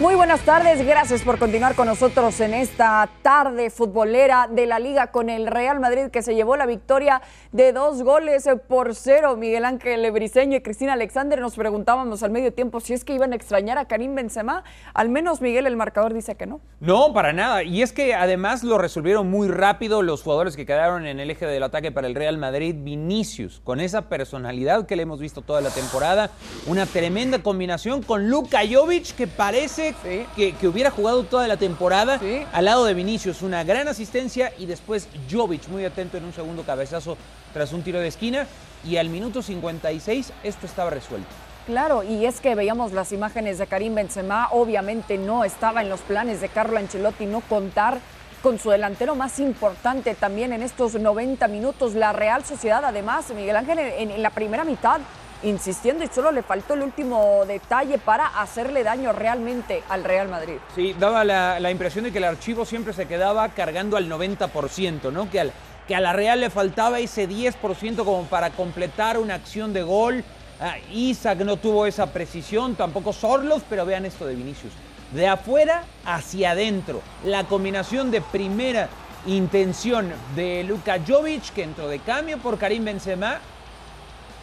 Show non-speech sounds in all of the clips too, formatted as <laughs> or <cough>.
Muy buenas tardes, gracias por continuar con nosotros en esta tarde futbolera de la liga con el Real Madrid que se llevó la victoria de dos goles por cero. Miguel Ángel Briseño y Cristina Alexander nos preguntábamos al medio tiempo si es que iban a extrañar a Karim Benzema. Al menos Miguel el marcador dice que no. No, para nada. Y es que además lo resolvieron muy rápido los jugadores que quedaron en el eje del ataque para el Real Madrid. Vinicius, con esa personalidad que le hemos visto toda la temporada, una tremenda combinación con Luka Jovic que parece que, hubiera jugado toda la temporada al lado de Vinicius. Una gran asistencia y después Jovic muy atento en un segundo cabezazo tras un tiro de esquina. Y al minuto 56 esto estaba resuelto. Claro, y es que veíamos las imágenes de Karim Benzema, obviamente no estaba en los planes de Carlo Ancelotti no contar con su delantero más importante también en estos 90 minutos. La Real Sociedad, además, Miguel Ángel, en la primera mitad insistiendo y solo le faltó el último detalle para hacerle daño realmente al Real Madrid. Sí, daba la, impresión de que el archivo siempre se quedaba cargando al 90%, ¿no? Que, al, que a la Real le faltaba ese 10% como para completar una acción de gol. Ah, Isaac no tuvo esa precisión, tampoco Sorlos, pero vean esto de Vinicius. De afuera hacia adentro, la combinación de primera intención de Luka Jovic, que entró de cambio por Karim Benzema,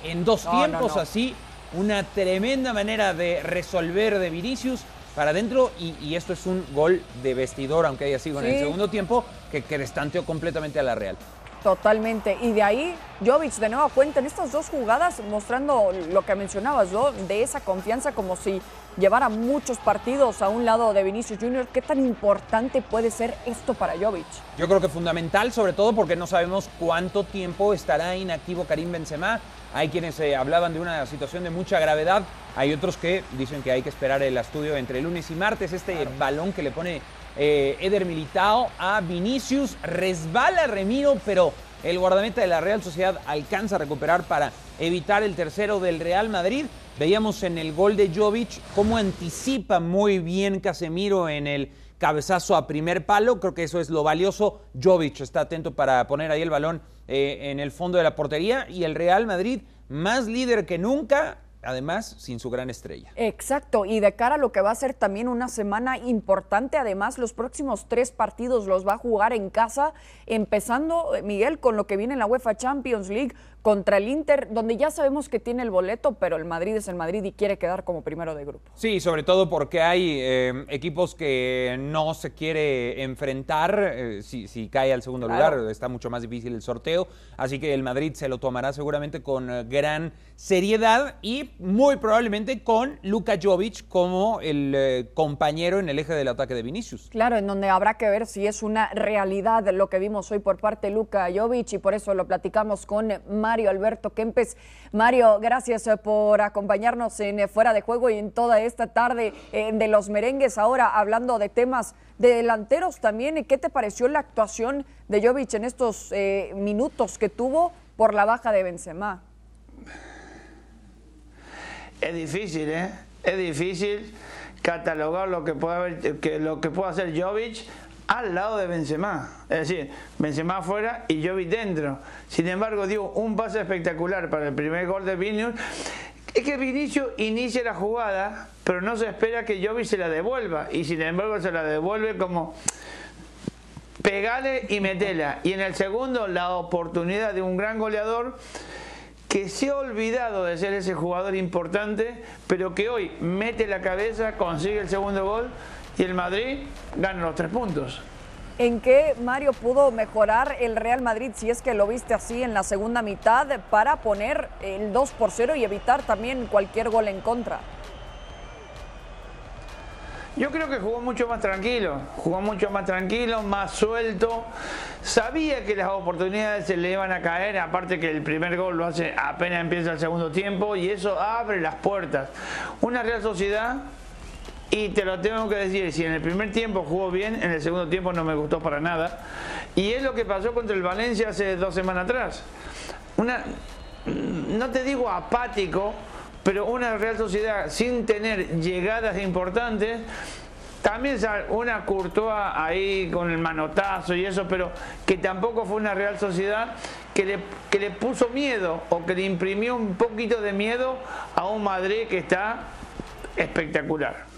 en dos tiempos así, una tremenda manera de resolver de Vinicius para adentro y, esto es un gol de vestidor, aunque haya sido en el segundo tiempo, que, destanteó completamente a la Real. Totalmente. Y de ahí, Jovic de nuevo cuenta en estas dos jugadas mostrando lo que mencionabas, ¿no? De esa confianza como si llevara muchos partidos a un lado de Vinicius Junior. ¿Qué tan importante puede ser esto para Jovic? Yo creo que fundamental, sobre todo porque no sabemos cuánto tiempo estará inactivo Karim Benzema. Hay quienes eh, hablaban de una situación de mucha gravedad, hay otros que dicen que hay que esperar el estudio entre lunes y martes. Este balón que le pone eh, Eder Militao a Vinicius, resbala Remiro, pero el guardameta de la Real Sociedad alcanza a recuperar para evitar el tercero del Real Madrid. Veíamos en el gol de Jovic cómo anticipa muy bien Casemiro en el cabezazo a primer palo. Creo que eso es lo valioso. Jovic está atento para poner ahí el balón eh, en el fondo de la portería y el Real Madrid más líder que nunca además sin su gran estrella. Exacto, y de cara a lo que va a ser también una semana importante, además los próximos tres partidos los va a jugar en casa, empezando, Miguel, con lo que viene en la UEFA Champions League, contra el Inter, donde ya sabemos que tiene el boleto, pero el Madrid es el Madrid y quiere quedar como primero de grupo. Sí, sobre todo porque hay eh, equipos que no se quiere enfrentar eh, si, cae al segundo lugar, está mucho más difícil el sorteo, así que el Madrid se lo tomará seguramente con eh, gran seriedad y muy probablemente con Luka Jovic como el compañero en el eje del ataque de Vinicius. Claro, en donde habrá que ver si es una realidad lo que vimos hoy por parte de Luka Jovic y por eso lo platicamos con Mario Mario Alberto Kempes. Mario, gracias eh, por acompañarnos en eh, Fuera de Juego y en toda esta tarde eh, de los merengues. Ahora hablando de temas de delanteros también, ¿qué te pareció la actuación de Jovic en estos minutos que tuvo por la baja de Benzema? Es difícil, ¿eh? Es difícil catalogar lo que puede, haber, que, lo que puede hacer Jovic al lado de Benzema. Es decir, Benzema afuera y Jovic dentro. Sin embargo, dio un pase espectacular para el primer gol de Vinicius. Es que Vinicius inicia la jugada, pero no se espera que Jovic se la devuelva. Y sin embargo se la devuelve como pegale y metela. Y en el segundo, la oportunidad de un gran goleador que se ha olvidado de ser ese jugador importante, pero que hoy mete la cabeza, consigue el segundo gol y el Madrid gana los tres puntos. ¿En qué Mario pudo mejorar el Real Madrid, si es que lo viste así en la segunda mitad, para poner el 2 por 0 y evitar también cualquier gol en contra? Yo creo que jugó mucho más tranquilo, jugó mucho más tranquilo, más suelto. Sabía que las oportunidades se le iban a caer, aparte que el primer gol lo hace apenas empieza el segundo tiempo y eso abre las puertas. Una Real Sociedad y te lo tengo que decir, si en el primer tiempo jugó bien, en el segundo tiempo no me gustó para nada. Y es lo que pasó contra el Valencia hace dos semanas atrás. Una, no te digo apático, pero una Real Sociedad sin tener llegadas importantes. También una Courtois ahí con el manotazo y eso, pero que tampoco fue una Real Sociedad que le, que le puso miedo o que le imprimió un poquito de miedo a un Madrid que está espectacular.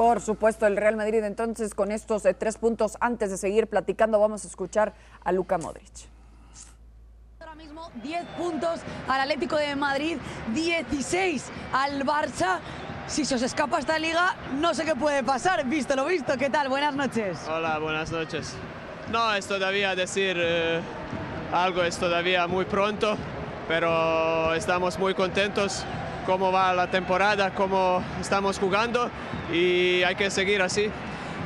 Por supuesto, el Real Madrid entonces con estos eh, tres puntos antes de seguir platicando vamos a escuchar a Luka Modric. Ahora mismo 10 puntos al Atlético de Madrid, 16 al Barça. Si se os escapa esta liga, no sé qué puede pasar. Visto lo visto, ¿qué tal? Buenas noches. Hola, buenas noches. No, es todavía decir eh, algo, es todavía muy pronto, pero estamos muy contentos cómo va la temporada, cómo estamos jugando y hay que seguir así.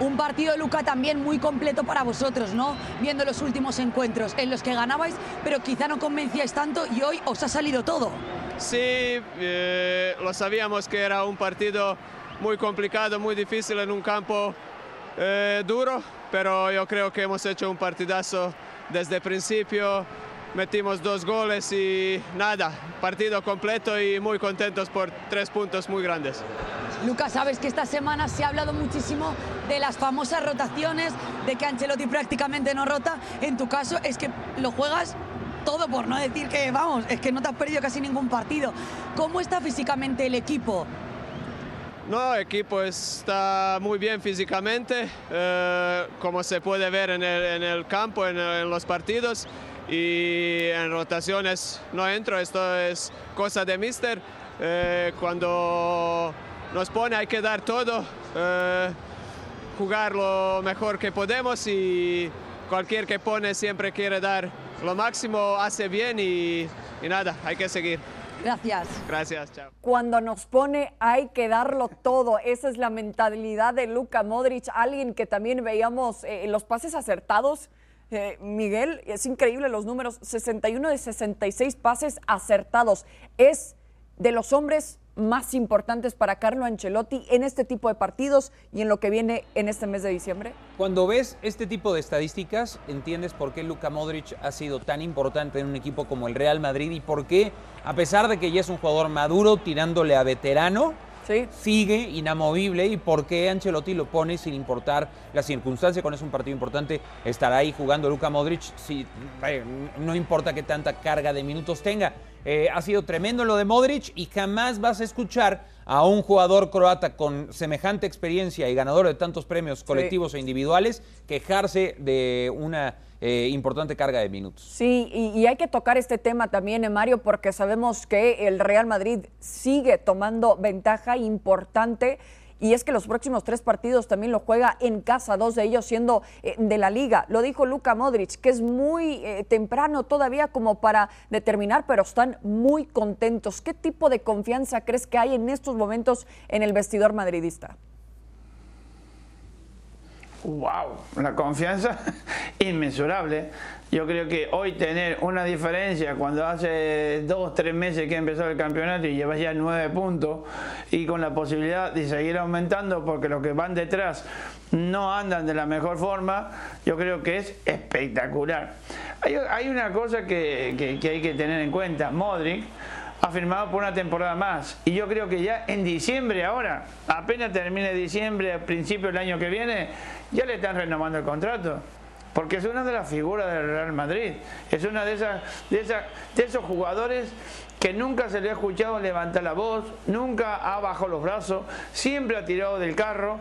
Un partido, Luca, también muy completo para vosotros, ¿no? Viendo los últimos encuentros en los que ganabais, pero quizá no convencíais tanto y hoy os ha salido todo. Sí, eh, lo sabíamos que era un partido muy complicado, muy difícil en un campo eh, duro, pero yo creo que hemos hecho un partidazo desde el principio metimos dos goles y nada, partido completo y muy contentos por tres puntos muy grandes. Lucas, sabes que esta semana se ha hablado muchísimo de las famosas rotaciones, de que Ancelotti prácticamente no rota. En tu caso es que lo juegas todo por no decir que, vamos, es que no te has perdido casi ningún partido. ¿Cómo está físicamente el equipo? No, el equipo está muy bien físicamente, eh, como se puede ver en el, campo, en, en los partidos y en rotaciones no entro, esto es cosa de mister. Eh, cuando nos pone hay que dar todo, eh, jugar lo mejor que podemos y cualquier que pone siempre quiere dar lo máximo, hace bien y, y nada, hay que seguir. Gracias. Gracias, chao. Cuando nos pone hay que darlo todo. Esa es la mentalidad de Luka Modric, alguien que también veíamos eh, los pases acertados eh, Miguel, es increíble los números, 61 de 66 pases acertados. Es de los hombres más importantes para Carlo Ancelotti en este tipo de partidos y en lo que viene en este mes de diciembre? Cuando ves este tipo de estadísticas, entiendes por qué Luka Modric ha sido tan importante en un equipo como el Real Madrid y por qué, a pesar de que ya es un jugador maduro tirándole a veterano, sigue inamovible y por qué Ancelotti lo pone sin importar la circunstancia, con es un partido importante, estará ahí jugando Luka Modric, si, no importa qué tanta carga de minutos tenga. Eh, ha sido tremendo lo de Modric y jamás vas a escuchar a un jugador croata con semejante experiencia y ganador de tantos premios colectivos e individuales quejarse de una eh, importante carga de minutos. Sí, y, hay que tocar este tema también, eh, Mario, porque sabemos que el Real Madrid sigue tomando ventaja importante. Y es que los próximos tres partidos también lo juega en casa, dos de ellos siendo eh, de la liga. Lo dijo Luka Modric, que es muy temprano todavía como para determinar, pero están muy contentos. ¿Qué tipo de confianza crees que hay en estos momentos en el vestidor madridista? Wow, una confianza <laughs> inmensurable. Yo creo que hoy tener una diferencia cuando hace dos, tres meses que empezó el campeonato y llevas ya nueve puntos y con la posibilidad de seguir aumentando porque los que van detrás no andan de la mejor forma, yo creo que es espectacular. Hay, una cosa que, que hay que tener en cuenta. Modric ha firmado por una temporada más. Y yo creo que ya en diciembre ahora, apenas termine diciembre, a principio del año que viene, ya le están renovando el contrato. Porque es una de las figuras del Real Madrid. Es una de esas, de esas, de esos jugadores que nunca se le ha escuchado levantar la voz, nunca ha bajado los brazos, siempre ha tirado del carro.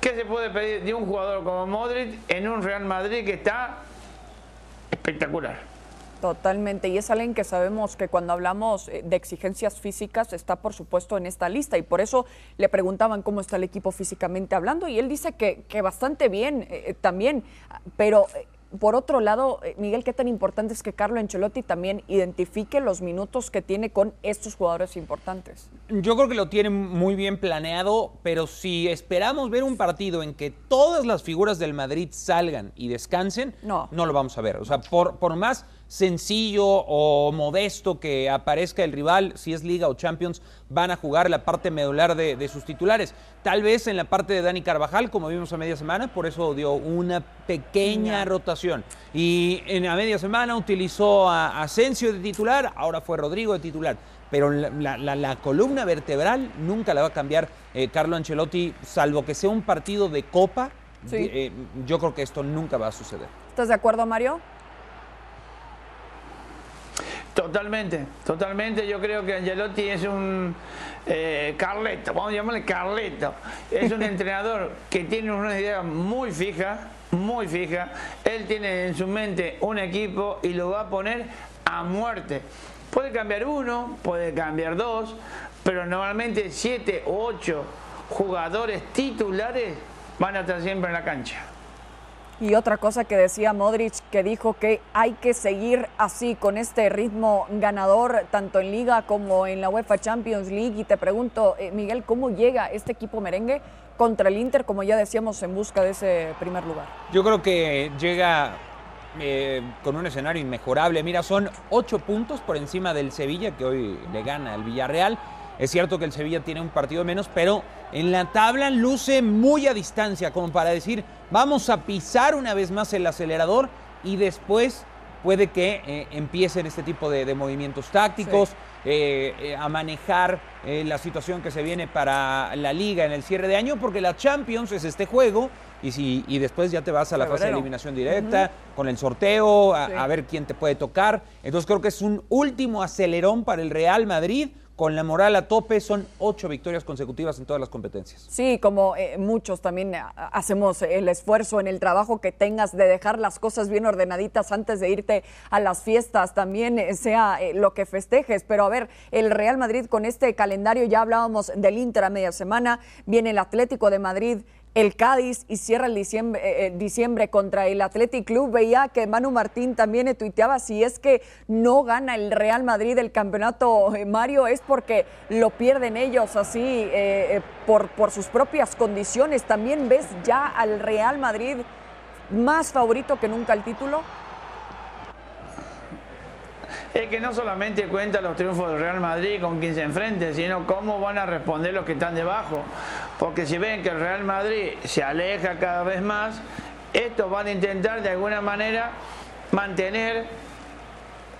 ¿Qué se puede pedir de un jugador como Modric en un Real Madrid que está espectacular? Totalmente, y es alguien que sabemos que cuando hablamos eh, de exigencias físicas está por supuesto en esta lista y por eso le preguntaban cómo está el equipo físicamente hablando y él dice que, que bastante bien eh, eh, también, pero por otro lado, Miguel, qué tan importante es que Carlo Ancelotti también identifique los minutos que tiene con estos jugadores importantes. Yo creo que lo tiene muy bien planeado, pero si esperamos ver un partido en que todas las figuras del Madrid salgan y descansen, no, no lo vamos a ver. O sea, por, por más sencillo o modesto que aparezca el rival, si es Liga o Champions, van a jugar la parte medular de, sus titulares. Tal vez en la parte de Dani Carvajal, como vimos a media semana, por eso dio una pequeña rotación. Y en la media semana utilizó a Asensio de titular, ahora fue Rodrigo de titular. Pero la, columna vertebral nunca la va a cambiar eh, Carlo Ancelotti, salvo que sea un partido de copa. Eh, yo creo que esto nunca va a suceder. ¿Estás de acuerdo, Mario? Totalmente, totalmente. Yo creo que Angelotti es un eh, Carleto, vamos a llamarle Carleto. Es un <laughs> entrenador que tiene una idea muy fija, muy fija. Él tiene en su mente un equipo y lo va a poner a muerte. Puede cambiar uno, puede cambiar dos, pero normalmente siete o ocho jugadores titulares van a estar siempre en la cancha. Y otra cosa que decía Modric, que dijo que hay que seguir así, con este ritmo ganador, tanto en Liga como en la UEFA Champions League. Y te pregunto, eh, Miguel, ¿cómo llega este equipo merengue contra el Inter, como ya decíamos, en busca de ese primer lugar? Yo creo que llega eh, con un escenario inmejorable. Mira, son ocho puntos por encima del Sevilla, que hoy le gana al Villarreal. Es cierto que el Sevilla tiene un partido menos, pero en la tabla luce muy a distancia, como para decir, vamos a pisar una vez más el acelerador y después puede que eh, empiecen este tipo de, movimientos tácticos, eh, eh, a manejar la situación que se viene para la liga en el cierre de año, porque la Champions es este juego y, si, y después ya te vas a la fase de eliminación directa, con el sorteo, a ver quién te puede tocar. Entonces creo que es un último acelerón para el Real Madrid con la moral a tope, son ocho victorias consecutivas en todas las competencias. Sí, como eh, muchos también eh, hacemos el esfuerzo en el trabajo que tengas de dejar las cosas bien ordenaditas antes de irte a las fiestas, también eh, sea lo que festejes. Pero a ver, el Real Madrid con este calendario, ya hablábamos del Inter a media semana, viene el Atlético de Madrid el Cádiz y cierra el diciembre, eh, eh, diciembre contra el Athletic Club. Veía que Manu Martín también tuiteaba si es que no gana el Real Madrid el campeonato, eh, Mario, es porque lo pierden ellos así por, por sus propias condiciones. ¿También ves ya al Real Madrid más favorito que nunca el título? Es que no solamente cuenta los triunfos del Real Madrid con quien se enfrente, sino cómo van a responder los que están debajo. Porque si ven que el Real Madrid se aleja cada vez más, estos van a intentar de alguna manera mantener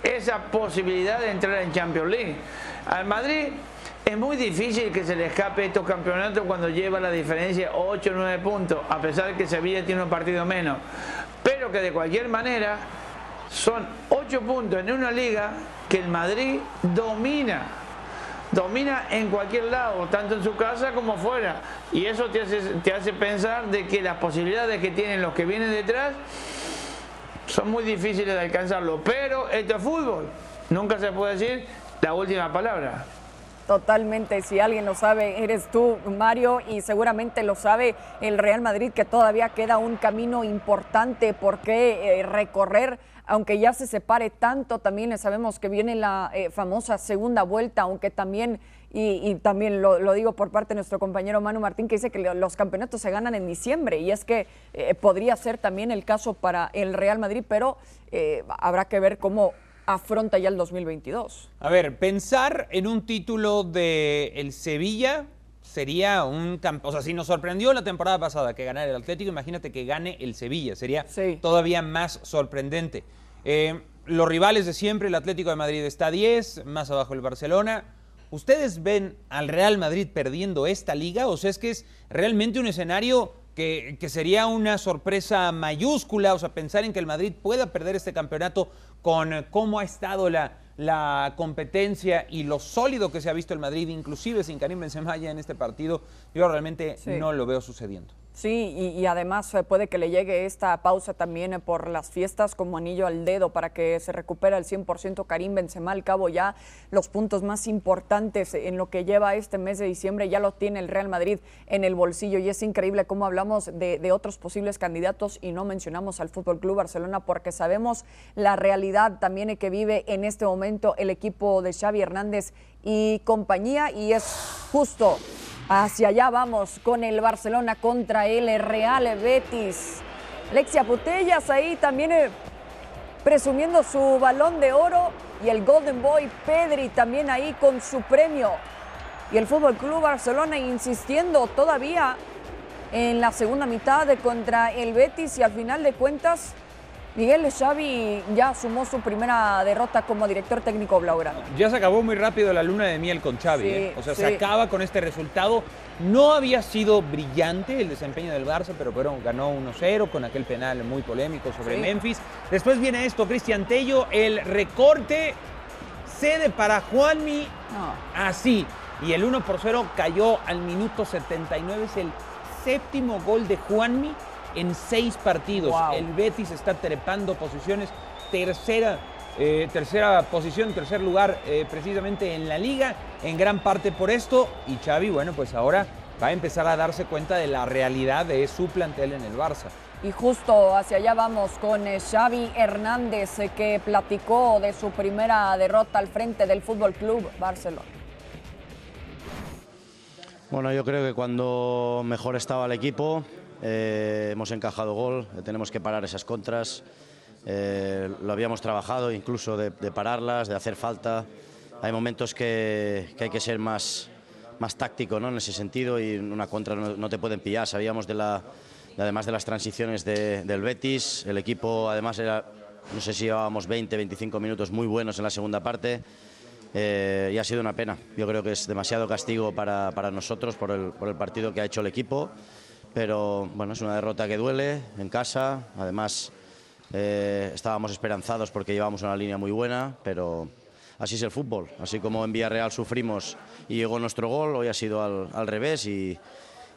esa posibilidad de entrar en Champions League. Al Madrid es muy difícil que se le escape estos campeonatos cuando lleva la diferencia 8 o 9 puntos, a pesar de que Sevilla tiene un partido menos. Pero que de cualquier manera son 8 puntos en una liga que el Madrid domina. Domina en cualquier lado, tanto en su casa como fuera. Y eso te hace, te hace pensar de que las posibilidades que tienen los que vienen detrás son muy difíciles de alcanzarlo. Pero esto es fútbol. Nunca se puede decir la última palabra. Totalmente, si alguien lo sabe, eres tú, Mario, y seguramente lo sabe el Real Madrid, que todavía queda un camino importante por eh, recorrer aunque ya se separe tanto, también sabemos que viene la eh, famosa segunda vuelta, aunque también, y, también lo, digo por parte de nuestro compañero Manu Martín, que dice que los campeonatos se ganan en diciembre, y es que eh, podría ser también el caso para el Real Madrid, pero habrá que ver cómo afronta ya el 2022. A ver, pensar en un título de el Sevilla sería un o sea, si nos sorprendió la temporada pasada que ganara el Atlético, imagínate que gane el Sevilla, sería todavía más sorprendente. Eh, los rivales de siempre, el Atlético de Madrid está a 10, más abajo el Barcelona. ¿Ustedes ven al Real Madrid perdiendo esta liga? O sea, es que es realmente un escenario que, que, sería una sorpresa mayúscula, o sea, pensar en que el Madrid pueda perder este campeonato con cómo ha estado la, la competencia y lo sólido que se ha visto el Madrid, inclusive sin Karim Benzema ya en este partido, yo realmente no lo veo sucediendo. Sí, y, además eh, puede que le llegue esta pausa también eh, por las fiestas como anillo al dedo para que se recupere al 100% Karim Benzema. Al cabo ya los puntos más importantes en lo que lleva este mes de diciembre ya lo tiene el Real Madrid en el bolsillo y es increíble cómo hablamos de, de otros posibles candidatos y no mencionamos al Fútbol Club Barcelona porque sabemos la realidad también que vive en este momento el equipo de Xavi Hernández y compañía y es justo Hacia allá vamos con el Barcelona contra el Real Betis. Alexia Putellas ahí también eh, presumiendo su balón de oro y el Golden Boy Pedri también ahí con su premio. Y el Fútbol Club Barcelona insistiendo todavía en la segunda mitad de contra el Betis y al final de cuentas Miguel Xavi ya sumó su primera derrota como director técnico blaugrana. Ya se acabó muy rápido la luna de miel con Xavi. ¿eh? O sea, se acaba con este resultado. No había sido brillante el desempeño del Barça, pero ganó 1-0 con aquel penal muy polémico sobre Memphis. Después viene esto, Cristian Tello, el recorte cede para Juanmi así. Y el 1 por 0 cayó al minuto 79. Es el séptimo gol de Juanmi en seis partidos. El Betis está trepando posiciones. Tercera, eh, tercera posición, tercer lugar eh, precisamente en la liga. En gran parte por esto. Y Xavi, bueno, pues ahora va a empezar a darse cuenta de la realidad de su plantel en el Barça. Y justo hacia allá vamos con eh, Xavi Hernández, que platicó de su primera derrota al frente del Fútbol Club Barcelona. Bueno, yo creo que cuando mejor estaba el equipo, eh, hemos encajado gol, tenemos que parar esas contras. lo habíamos trabajado, incluso de, pararlas, de hacer falta. Hay momentos que, hay que ser más, más táctico ¿no? en ese sentido y una contra no te pueden pillar. Sabíamos de la además de las transiciones del Betis. El equipo, además, era, no sé si llevábamos 20, 25 minutos muy buenos en la segunda parte. Eh, y ha sido una pena. Yo creo que es demasiado castigo para, para nosotros por el, por el, partido que ha hecho el equipo. Pero bueno, es una derrota que duele en casa. Además, eh, estábamos esperanzados porque llevamos una línea muy buena, pero así es el fútbol. Así como en Villarreal sufrimos y llegó nuestro gol, hoy ha sido al, al revés y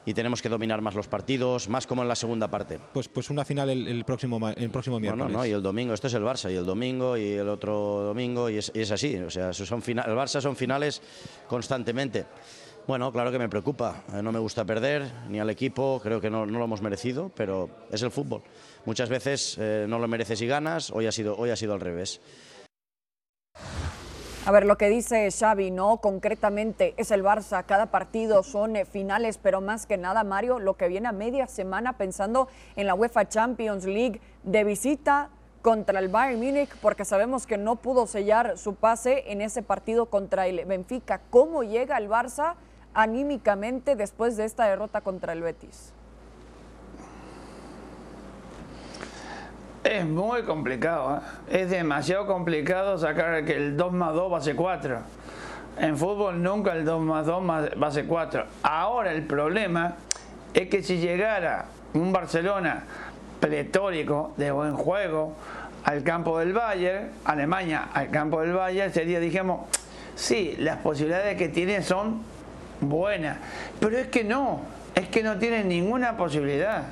y tenemos que dominar más los partidos, más como en la segunda parte. Pues, pues una final el, próximo, el próximo miércoles. no, y el domingo, esto es el Barça, y el domingo, y el otro domingo, y es, así. O sea, son el Barça son finales constantemente. Bueno, claro que me preocupa. Eh, no me gusta perder, ni al equipo, creo que no, no lo hemos merecido, pero es el fútbol. Muchas veces eh, no lo mereces y ganas, hoy ha sido, hoy ha sido al revés. A ver, lo que dice Xavi, ¿no? Concretamente es el Barça, cada partido son eh, finales, pero más que nada, Mario, lo que viene a media semana pensando en la UEFA Champions League de visita contra el Bayern Múnich, porque sabemos que no pudo sellar su pase en ese partido contra el Benfica. ¿Cómo llega el Barça anímicamente después de esta derrota contra el Betis? Es muy complicado, ¿eh? es demasiado complicado sacar que el 2 más 2 base 4. En fútbol nunca el 2 más 2 base 4. Ahora el problema es que si llegara un Barcelona pletórico de buen juego al campo del Bayern, Alemania al campo del Bayern, sería, dijimos, sí, las posibilidades que tiene son buenas, pero es que no, es que no tiene ninguna posibilidad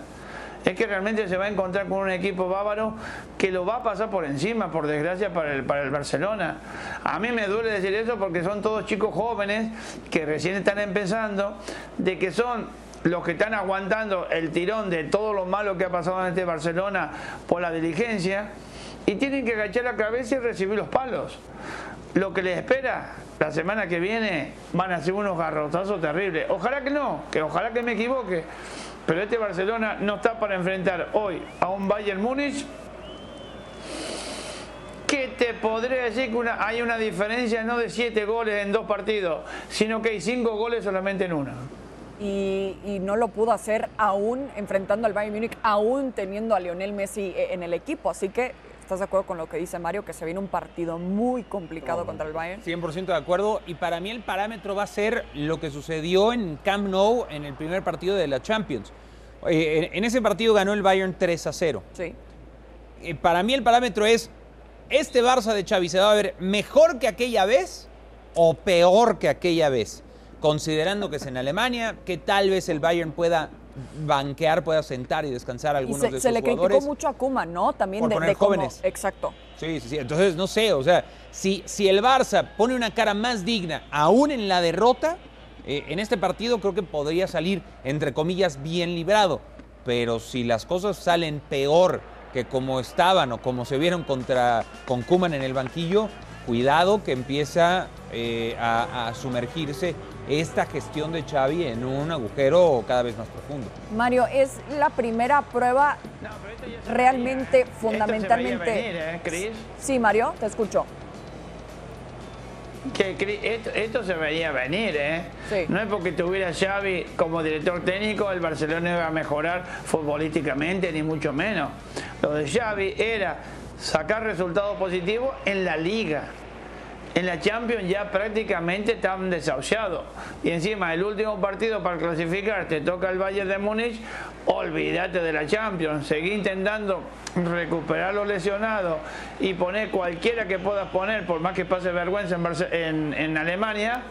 es que realmente se va a encontrar con un equipo bávaro que lo va a pasar por encima, por desgracia, para el, para el Barcelona. A mí me duele decir eso porque son todos chicos jóvenes que recién están empezando, de que son los que están aguantando el tirón de todo lo malo que ha pasado en este Barcelona por la diligencia y tienen que agachar la cabeza y recibir los palos. Lo que les espera la semana que viene van a ser unos garrotazos terribles. Ojalá que no, que ojalá que me equivoque. Pero este Barcelona no está para enfrentar hoy a un Bayern Múnich que te podría decir que hay una diferencia no de siete goles en dos partidos, sino que hay cinco goles solamente en uno. Y, y, no lo pudo hacer aún enfrentando al Bayern Múnich, aún teniendo a Lionel Messi eh, en el equipo. Así que ¿Estás de acuerdo con lo que dice Mario? Que se viene un partido muy complicado contra el Bayern. 100% de acuerdo. Y para mí el parámetro va a ser lo que sucedió en Camp Nou en el primer partido de la Champions. en ese partido ganó el Bayern 3 a 0. Sí. Eh, para mí el parámetro es, ¿este Barça de Xavi se va a ver mejor que aquella vez o peor que aquella vez? Considerando que es en Alemania, que tal vez el Bayern pueda banquear, pueda sentar y descansar a algunos se, de sus se le criticó mucho a Kuma, ¿no? También de, jóvenes. exacto. Sí, sí, sí. Entonces, no sé, o sea, si, si el Barça pone una cara más digna, aún en la derrota, eh, en este partido creo que podría salir, entre comillas, bien librado. Pero si las cosas salen peor que como estaban o como se vieron contra, con Kuman en el banquillo, cuidado que empieza eh, a, sumergirse esta gestión de Xavi en un agujero cada vez más profundo. Mario, es la primera prueba realmente, fundamentalmente. ¿eh, Sí, Mario, te escucho. Que esto, se veía venir, ¿eh? No es porque tuviera Xavi como director técnico, el Barcelona iba a mejorar futbolísticamente, ni mucho menos. Lo de Xavi era sacar resultados positivos en la liga. en la Champions ya prácticamente están desahuciados. Y encima el último partido para clasificar te toca el Bayern de Múnich, olvídate de la Champions. Seguí intentando recuperar los lesionados y poner cualquiera que puedas poner, por más que pase vergüenza en, Alemania.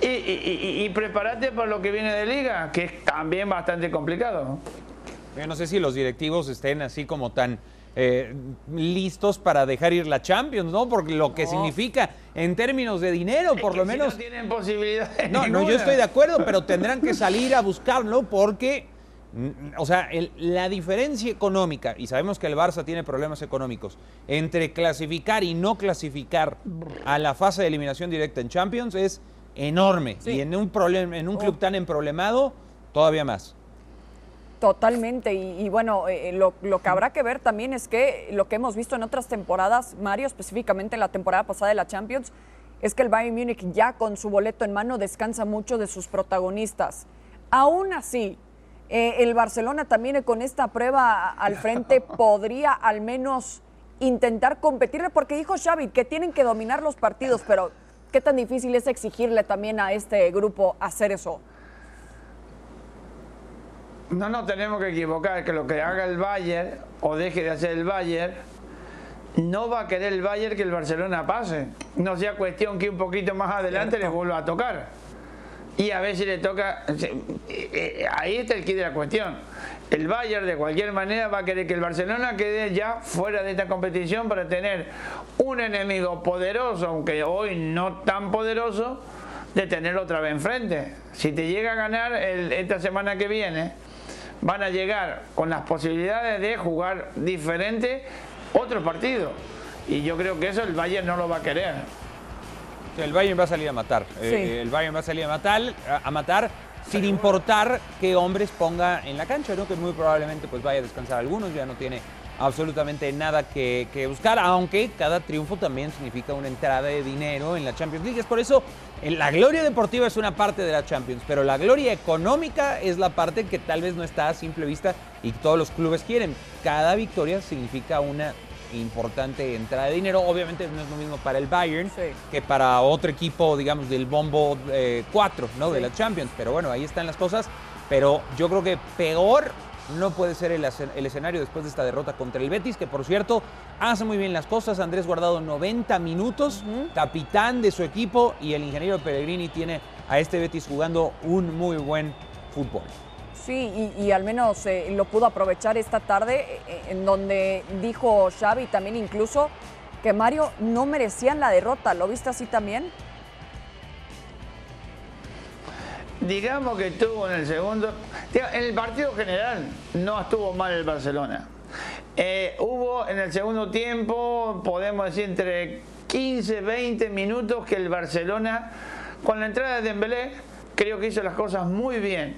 Y, prepárate para lo que viene de liga, que es también bastante complicado. Yo no sé si los directivos estén así como tan eh, listos para dejar ir la Champions, ¿no? Porque lo que significa en términos de dinero, por lo menos. no tienen posibilidades. No, no, yo estoy de acuerdo, pero tendrán que salir a buscarlo porque. O sea, la diferencia económica, y sabemos que el Barça tiene problemas económicos, entre clasificar y no clasificar a la fase de eliminación directa en Champions es enorme. Y en un, en un club tan emproblemado, todavía más. Totalmente, y, bueno, eh, eh, lo, que habrá que ver también es que lo que hemos visto en otras temporadas, Mario, específicamente la temporada pasada de la Champions, es que el Bayern Múnich ya con su boleto en mano descansa mucho de sus protagonistas. Aún así, eh, el Barcelona también con esta prueba al frente <laughs> podría al menos intentar competirle, porque dijo Xavi que tienen que dominar los partidos, pero ¿qué tan difícil es exigirle también a este grupo hacer eso? No nos tenemos que equivocar que lo que haga el Bayern o deje de hacer el Bayern no va a querer el Bayern que el Barcelona pase. No sea cuestión que un poquito más adelante le vuelva a tocar. Y a ver si le toca. Eh, eh, ahí está el kit de la cuestión. El Bayern de cualquier manera va a querer que el Barcelona quede ya fuera de esta competición para tener un enemigo poderoso, aunque hoy no tan poderoso, de tenerlo otra vez enfrente. Si te llega a ganar esta semana que viene van a llegar con las posibilidades de jugar diferente otro partido. Y yo creo que eso el Bayern no lo va a querer. El Bayern va a salir a matar. Eh, el Bayern va a salir a matar, a matar sin importar qué hombres ponga en la cancha, ¿no? que muy probablemente pues vaya a descansar algunos, ya no tiene absolutamente nada que, buscar, aunque cada triunfo también significa una entrada de dinero en la Champions League. Es por eso la gloria deportiva es una parte de la Champions, pero la gloria económica es la parte que tal vez no está a simple vista y todos los clubes quieren. Cada victoria significa una importante entrada de dinero. Obviamente no es lo mismo para el Bayern que para otro equipo, digamos, del bombo 4, eh, ¿no? De la Champions. Pero bueno, ahí están las cosas. Pero yo creo que peor no puede ser el, escenario después de esta derrota contra el Betis, que por cierto hace muy bien las cosas. Andrés Guardado 90 minutos, capitán de su equipo y el ingeniero Pellegrini tiene a este Betis jugando un muy buen fútbol. Sí, y, al menos eh, lo pudo aprovechar esta tarde, eh, eh, en donde dijo Xavi también incluso que Mario no merecían la derrota. ¿Lo viste así también? Digamos que estuvo en el segundo. En el partido general no estuvo mal el Barcelona. Eh, hubo en el segundo tiempo, podemos decir, entre 15, 20 minutos que el Barcelona, con la entrada de Dembélé, creo que hizo las cosas muy bien.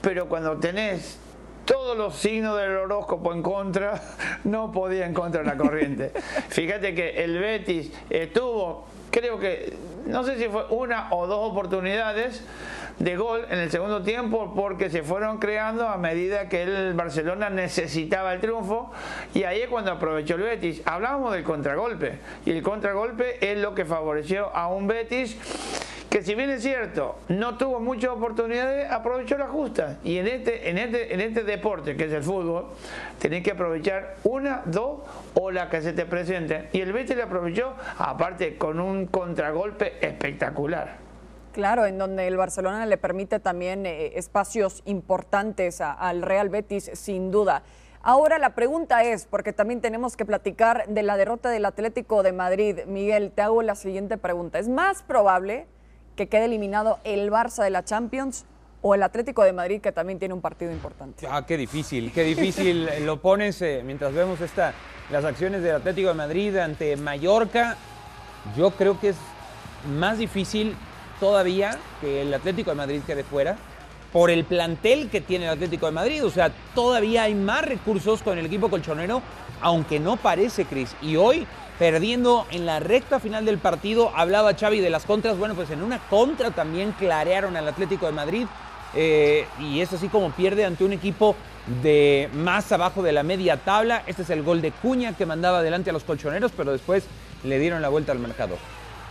Pero cuando tenés todos los signos del horóscopo en contra, <laughs> no podía en contra de la corriente. <laughs> Fíjate que el Betis estuvo, creo que, no sé si fue una o dos oportunidades de gol en el segundo tiempo porque se fueron creando a medida que el Barcelona necesitaba el triunfo y ahí es cuando aprovechó el Betis. Hablábamos del contragolpe y el contragolpe es lo que favoreció a un Betis que si bien es cierto, no tuvo muchas oportunidades, aprovechó la justa. Y en este, en este, en este deporte que es el fútbol, tenés que aprovechar una, dos o la que se te presente. Y el Betis le aprovechó, aparte con un contragolpe espectacular. Claro, en donde el Barcelona le permite también eh, espacios importantes al Real Betis, sin duda. Ahora la pregunta es, porque también tenemos que platicar de la derrota del Atlético de Madrid. Miguel, te hago la siguiente pregunta. ¿Es más probable que quede eliminado el Barça de la Champions o el Atlético de Madrid, que también tiene un partido importante? Ah, qué difícil, qué difícil <laughs> lo pones eh, mientras vemos esta, las acciones del Atlético de Madrid ante Mallorca. Yo creo que es más difícil todavía que el Atlético de Madrid quede fuera por el plantel que tiene el Atlético de Madrid. O sea, todavía hay más recursos con el equipo colchonero, aunque no parece, Cris. Y hoy, perdiendo en la recta final del partido, hablaba Xavi de las contras. Bueno, pues en una contra también clarearon al Atlético de Madrid. Eh, y es así como pierde ante un equipo de más abajo de la media tabla. Este es el gol de Cuña que mandaba adelante a los colchoneros, pero después le dieron la vuelta al mercado.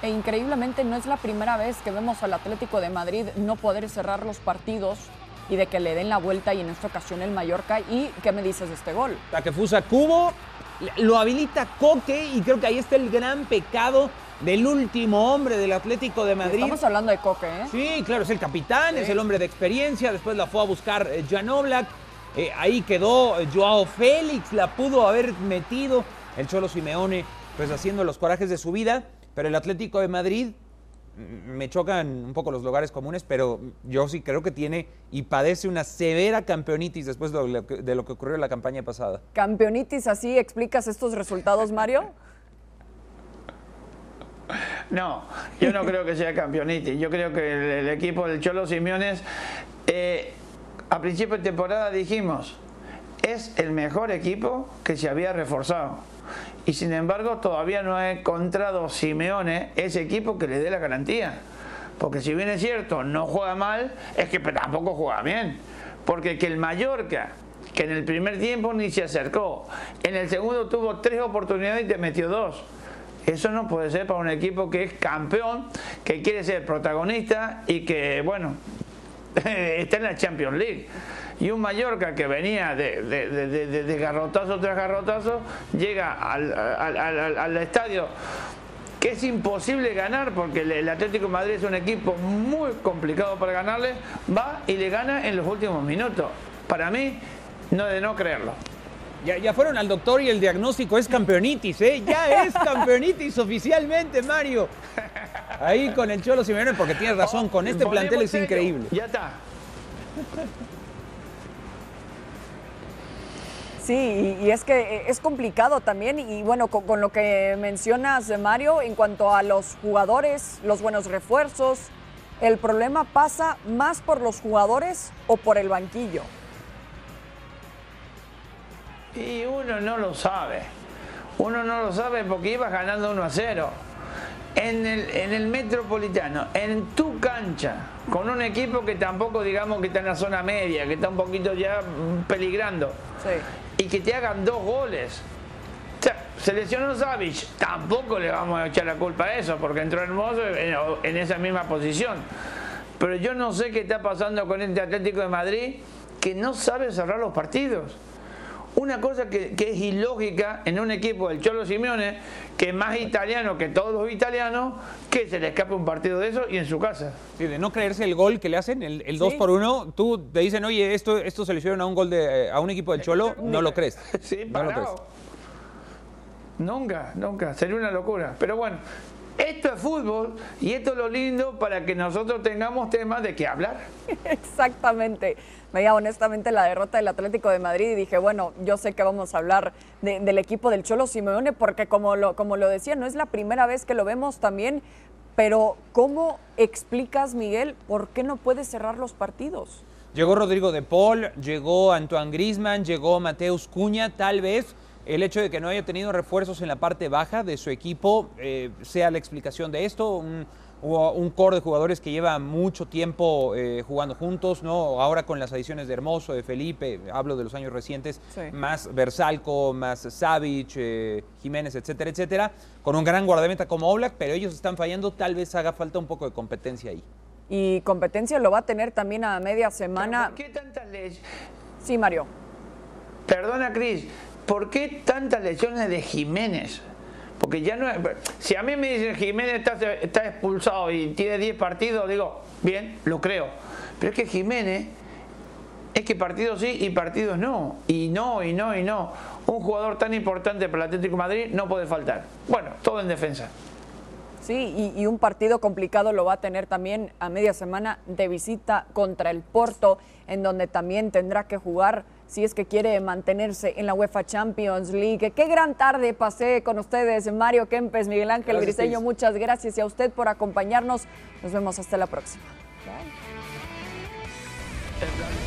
E increíblemente no es la primera vez que vemos al Atlético de Madrid no poder cerrar los partidos y de que le den la vuelta y en esta ocasión el Mallorca. ¿Y qué me dices de este gol? Takefusa Cubo lo habilita Coque y creo que ahí está el gran pecado del último hombre del Atlético de Madrid. Estamos hablando de Coque, ¿eh? Sí, claro, es el capitán, es el hombre de experiencia. Después la fue a buscar eh, Jan Oblak. Eh, ahí quedó eh, Joao Félix, la pudo haber metido el Cholo Simeone, pues haciendo los corajes de su vida. Pero el Atlético de Madrid mm, me chocan un poco los lugares comunes, pero yo sí creo que tiene y padece una severa campeonitis después de lo que, de lo que ocurrió en la campaña pasada. ¿Campeonitis así explicas estos resultados, Mario? <laughs> No, yo no creo que sea campeonitis. Yo creo que el, el equipo del Cholo Simeones, eh, a principio de temporada dijimos, es el mejor equipo que se había reforzado. Y sin embargo todavía no ha encontrado Simeone ese equipo que le dé la garantía. Porque si bien es cierto, no juega mal, es que tampoco juega bien. Porque que el Mallorca, que en el primer tiempo ni se acercó, en el segundo tuvo tres oportunidades y te metió dos. Eso no puede ser para un equipo que es campeón, que quiere ser protagonista y que, bueno, <laughs> está en la Champions League. Y un Mallorca que venía de, de, de, garrotazo tras garrotazo, llega al, al, al, al estadio que es imposible ganar porque el Atlético de Madrid es un equipo muy complicado para ganarle, va y le gana en los últimos minutos. Para mí, no de no creerlo. Ya, ya, fueron al doctor y el diagnóstico es campeonitis, ¿eh? Ya es <laughs> campeonitis oficialmente, Mario. Ahí con el Cholo Simeone, porque tienes razón, con este plantel es increíble. Ya está. Sí, y, y, es que es complicado también. Y bueno, con, con, lo que mencionas, Mario, en cuanto a los jugadores, los buenos refuerzos, ¿el problema pasa más por los jugadores o por el banquillo? Y uno no lo sabe. Uno no lo sabe porque ibas ganando 1 a 0. En el, en el Metropolitano, en tu cancha, con un equipo que tampoco digamos que está en la zona media, que está un poquito ya peligrando. Sí. Y que te hagan dos goles. O sea, seleccionó Savage, tampoco le vamos a echar la culpa a eso, porque entró hermoso en, en esa misma posición. Pero yo no sé qué está pasando con este Atlético de Madrid, que no sabe cerrar los partidos. Una cosa que, que, es ilógica en un equipo del Cholo Simeone, que es más italiano que todos los italianos, que se le escape un partido de eso y en su casa. Sí, de no creerse el gol que le hacen, el, el 2 sí. por 1, tú te dicen, oye, esto, esto se le hicieron a un gol de a un equipo del Cholo, no lo crees. <laughs> Sí, no lo crees. Nunca, nunca, sería una locura. Pero bueno, esto es fútbol y esto es lo lindo para que nosotros tengamos temas de qué hablar. <laughs> Exactamente. Veía honestamente la derrota del Atlético de Madrid y dije, bueno, yo sé que vamos a hablar de, del equipo del Cholo Simeone porque como lo, como lo decía, no es la primera vez que lo vemos también, pero ¿cómo explicas, Miguel, por qué no puede cerrar los partidos? Llegó Rodrigo de Paul, llegó Antoine Grisman, llegó Mateus Cuña, tal vez el hecho de que no haya tenido refuerzos en la parte baja de su equipo eh, sea la explicación de esto. Un, un core de jugadores que lleva mucho tiempo eh, jugando juntos, ¿no? Ahora con las adiciones de Hermoso, de Felipe, hablo de los años recientes, sí. más Versalco, más Savic, eh, Jiménez, etcétera, etcétera, con un gran guardameta como Oblak, pero ellos están fallando, tal vez haga falta un poco de competencia ahí. Y competencia lo va a tener también a media semana. ¿Por qué tantas lesiones? Sí, Mario. Perdona, Cris, ¿por qué tantas lesiones de Jiménez? Porque ya no es, si a mí me dicen Jiménez está, expulsado y tiene 10 partidos, digo, bien, lo creo. Pero es que Jiménez es que partidos sí y partidos no. Y no, y no, y no. Un jugador tan importante para el Atlético Madrid no puede faltar. Bueno, todo en defensa. Sí, y, y, un partido complicado lo va a tener también a media semana de visita contra el Porto, en donde también tendrá que jugar si es que quiere mantenerse en la UEFA Champions League. Qué gran tarde pasé con ustedes, Mario Kempes, Miguel Ángel gracias, Briseño, muchas gracias y a usted por acompañarnos. Nos vemos hasta la próxima. Bye.